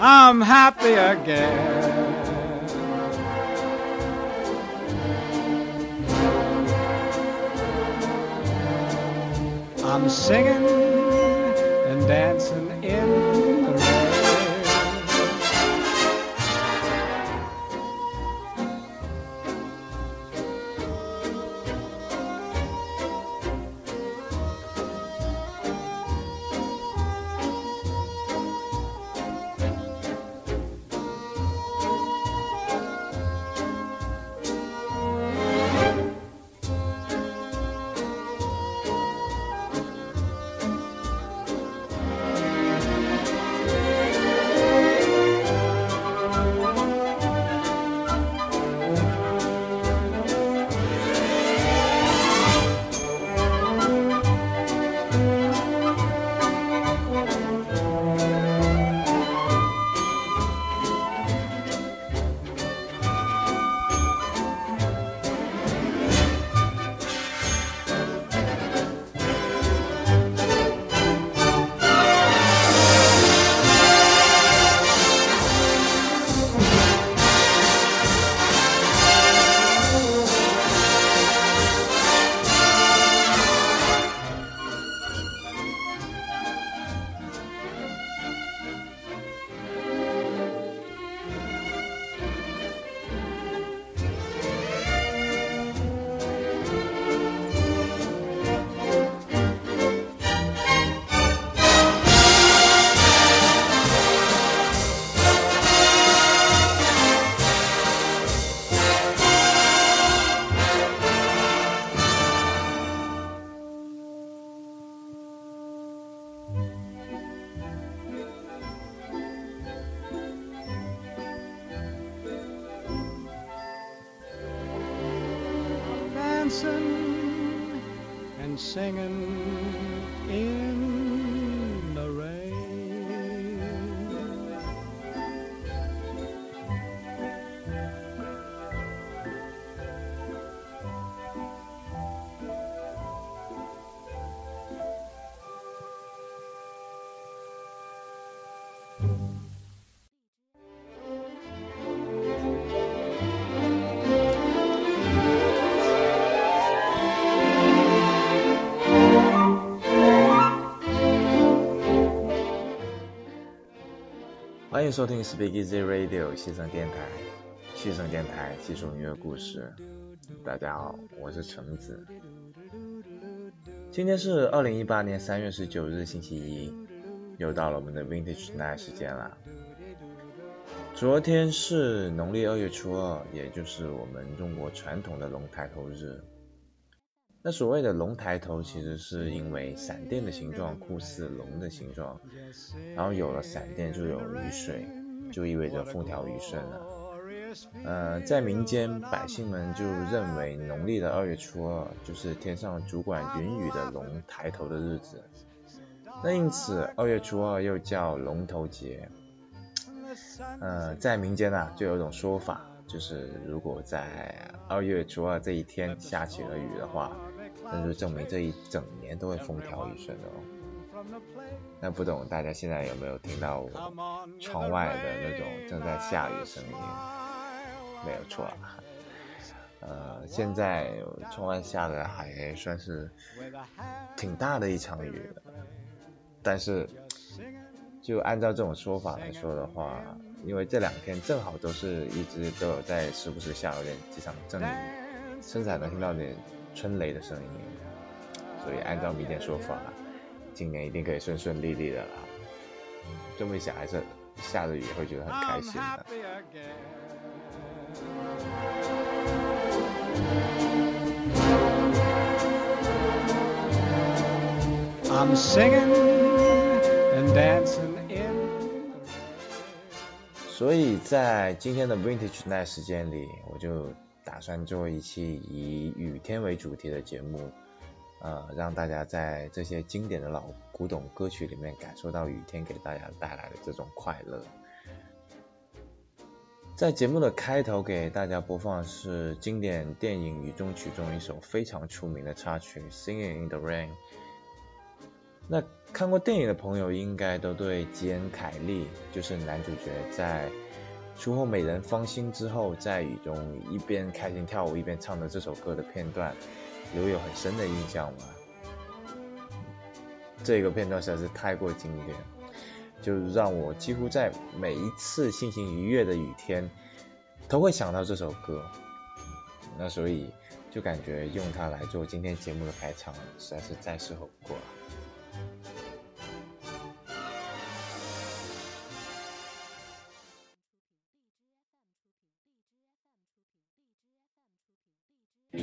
I'm happy again. I'm singing 欢迎收听 Speak Easy Radio 西城电台，西城电台技术音乐故事。大家好，我是橙子。今天是二零一八年三月十九日星期一，又到了我们的 Vintage Night 时间了。昨天是农历二月初二，也就是我们中国传统的龙抬头日。那所谓的龙抬头，其实是因为闪电的形状酷似龙的形状，然后有了闪电就有雨水，就意味着风调雨顺了。呃，在民间百姓们就认为农历的二月初二就是天上主管云雨的龙抬头的日子，那因此二月初二又叫龙头节。呃，在民间呢、就有一种说法，就是如果在二月初二这一天下起了雨的话，那就证明这一整年都会风调雨顺的哦。那不懂大家现在有没有听到我窗外的那种正在下雨声音？没有错啊。呃，现在窗外下的还算是挺大的一场雨，但是就按照这种说法来说的话，因为这两天正好都是一直都有在时不时下有点几场阵雨，甚至还能听到点春雷的声音，所以按照民间说法，今年一定可以顺顺利利的啦。这么一想，还是下着雨会觉得很开心的。I'm singing and dancing in. 所以在今天的 Vintage Night 时间里，我就打算做一期以雨天为主题的节目，呃，让大家在这些经典的老古董歌曲里面感受到雨天给大家带来的这种快乐。在节目的开头给大家播放是经典电影《雨中曲》中一首非常出名的插曲《Singing in the Rain》。那看过电影的朋友应该都对吉恩·凯利，就是男主角在出后美人芳心之后，在雨中一边开心跳舞一边唱的这首歌的片段，留有很深的印象吧。这个片段实在是太过经典，就让我几乎在每一次心情愉悦的雨天，都会想到这首歌。那所以就感觉用它来做今天节目的开场，实在是再适合不过了。现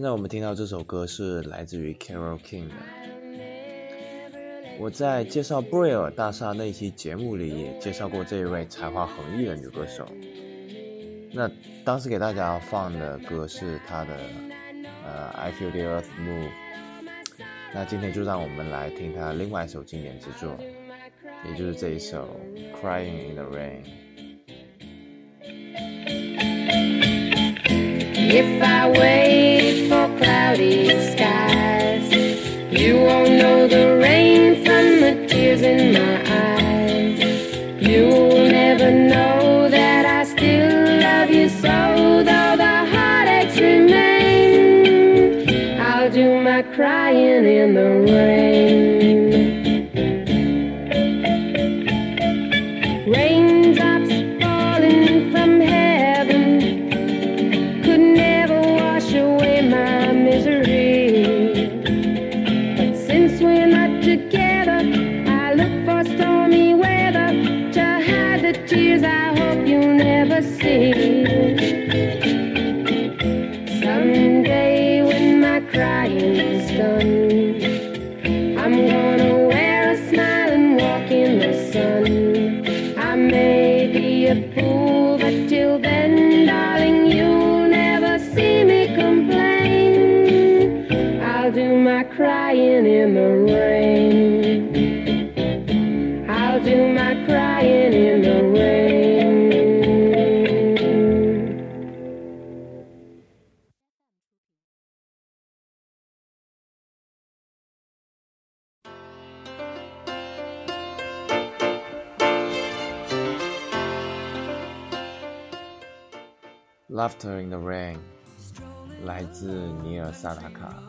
在我们听到这首歌是来自于 Carol King 的。我在介绍布瑞尔大厦那期节目里也介绍过这一位才华横溢的女歌手。那当时给大家放的歌是她的呃 I Feel the Earth Move。那今天就让我们来听她另外一首经典之作，也就是这一首 Crying in the Rain。 If I wait for cloudy skies, you won't know the rain from the tears in my eyes. you never see. Laughter in the Rain，来自尼尔·萨达卡。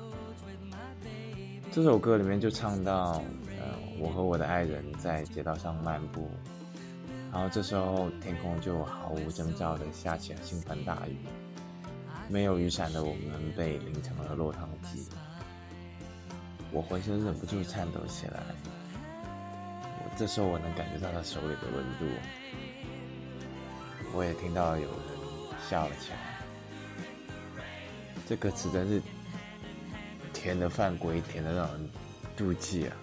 这首歌里面就唱到，呃，我和我的爱人在街道上漫步，然后这时候天空就毫无征兆的下起了倾盆大雨，没有雨伞的我们被淋成了落汤鸡，我浑身忍不住颤抖起来。这时候我能感觉到他手里的温度，我也听到有笑了起来。这歌词真是甜的犯规，甜的让人妒忌啊！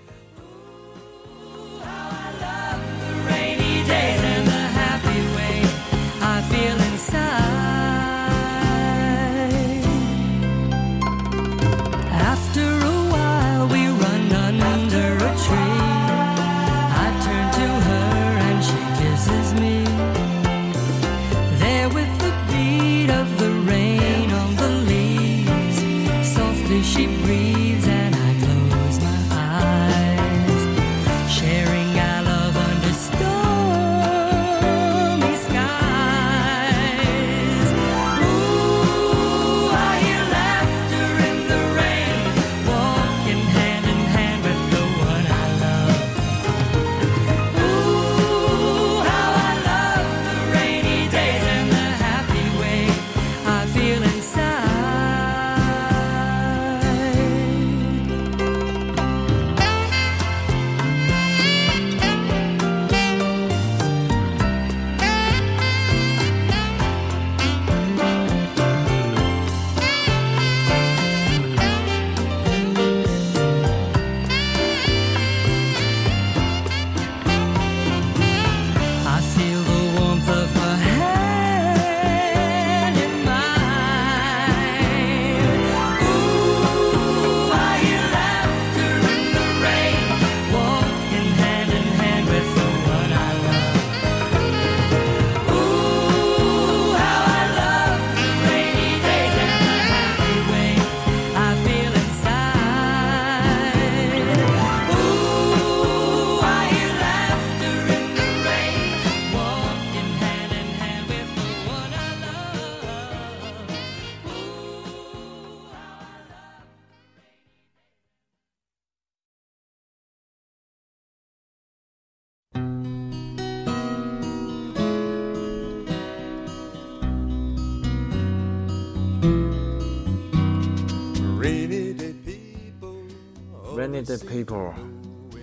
Rainy Day People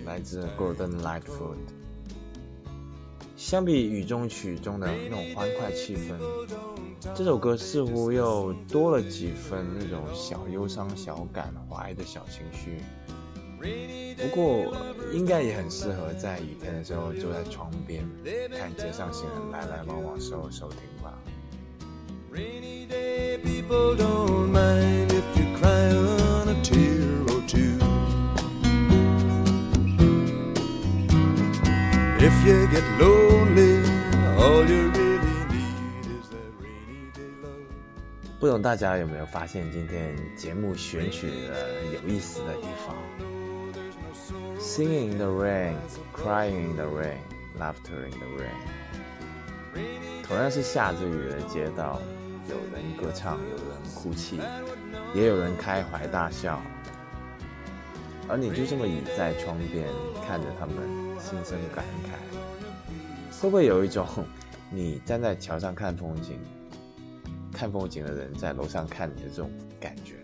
来自 Golden Lightfoot。相比雨中曲中的那种欢快气氛，这首歌似乎又多了几分那种小忧伤、小感怀的小情绪。不过，应该也很适合在雨天的时候坐在窗边，看街上行人来来往往时候收听吧。Rainy day people don't mind get lonely, all you really need is that rainy day love. 不懂大家有没有发现今天节目选取的有意思的地方？Singing in the rain, crying in the rain, laughter in the rain。同样是下着雨的街道，有人歌唱，有人哭泣，也有人开怀大笑。而你就这么倚在窗边，看着他们，心生感慨，会不会有一种你站在桥上看风景，看风景的人在楼上看你的这种感觉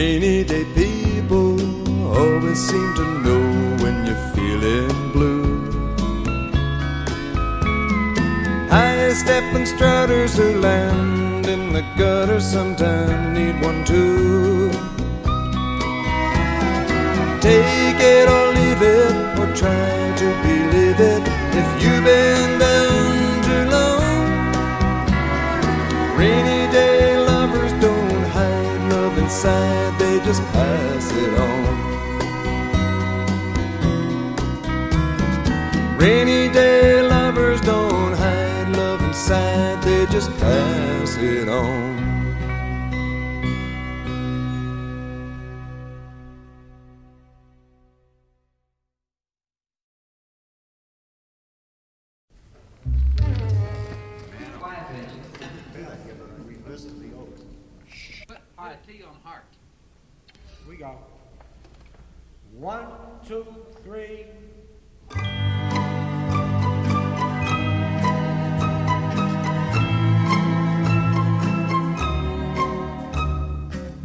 Rainy day people always seem to know when you're feeling blue. High stepping strutters who land in the gutter sometimes need one too. Take it or leave it, or try to believe it if you've been down too long. Rainy they just pass it on. Rainy day lovers don't hide love inside, they just pass it on.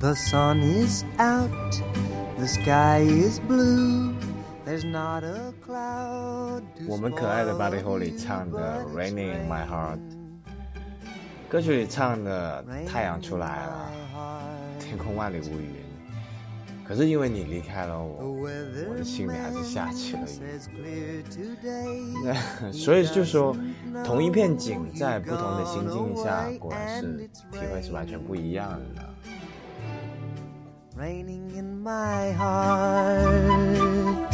the sun is out，the sky is blue。我们可爱的 buddy，holy 唱的 Raining my heart，歌曲里唱的太阳出来了，天空万里无云。可是因为你离开了我，我的心里还是下起了雨。所以就说，同一片景，在不同的心境下，果然是体会是完全不一样的。Raining in my heart.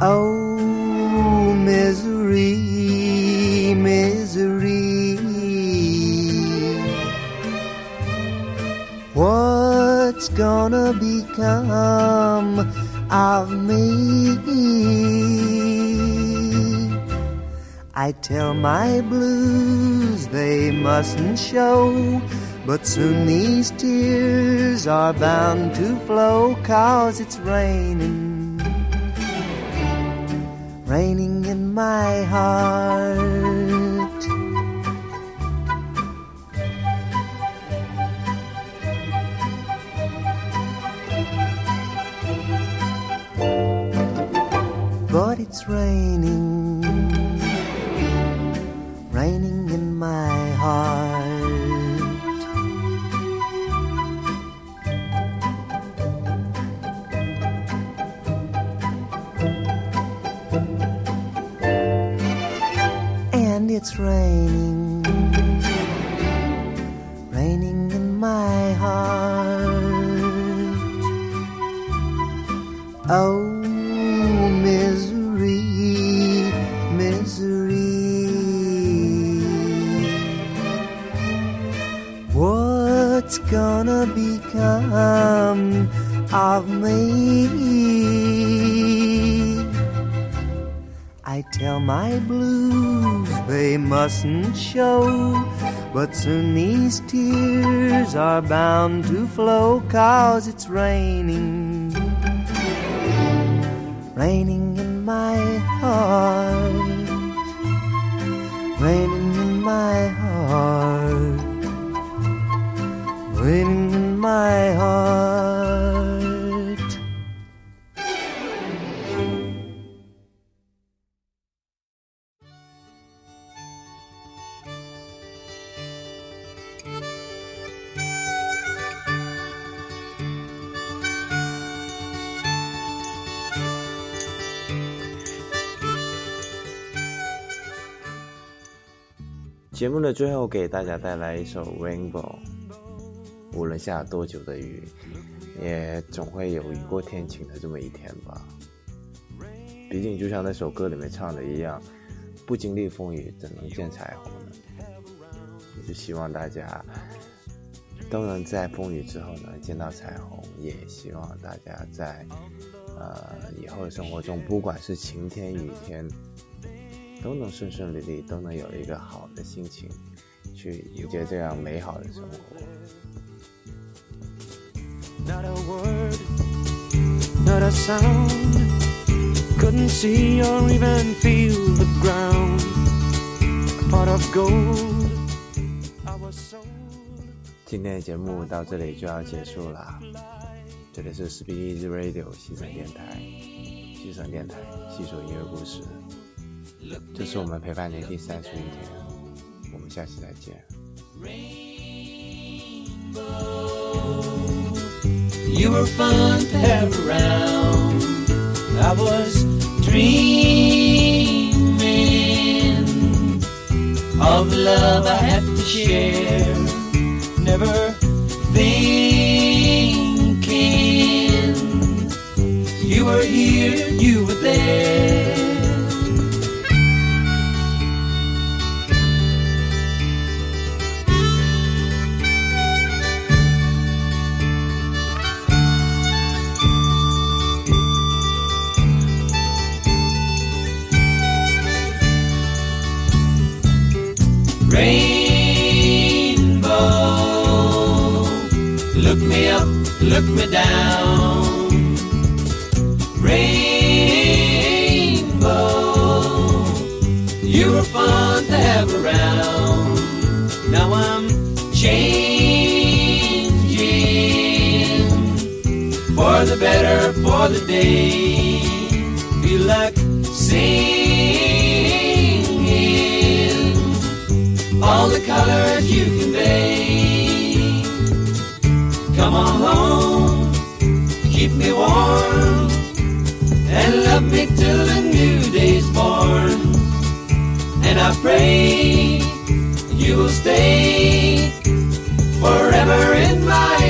Oh, misery, misery. What's gonna become of me? I tell my blues they mustn't show, but soon these tears are bound to flow, cause it's raining, raining in my heart. But it's raining, raining in my heart. Raining, raining in my heart. Oh, misery, misery. what's gonna become of me. I tell my blues they mustn't show, but soon these tears are bound to flow, cause it's raining, raining in my heart, raining in my heart, raining in my heart. 节目的最后，给大家带来一首《Rainbow》。无论下多久的雨，也总会有雨过天晴的这么一天吧。毕竟，就像那首歌里面唱的一样，不经历风雨，怎能见彩虹呢？也是希望大家都能在风雨之后呢见到彩虹，也希望大家在呃以后的生活中，不管是晴天雨天，都能顺顺利利，都能有一个好的心情去迎接这样美好的生活。Not a word, not a sound. Couldn't see or even feel the ground. A pot of gold. I was sold. 今天的节目到这里就要结束了，这里是 Speak Easy Radio 西城电台，西城电台细说音乐故事，这是我们陪伴您第三十一天，我们下期再见。 You were fun to have around. I was dreaming of the love I had to share. Never Rainbow, look me up, look me down. Rainbow, you were fun to have around. Now I'm changing for the better, for the day. Feel like singing all the colors you convey. Come on home, keep me warm, and love me till the new day's born. And I pray you will stay forever in my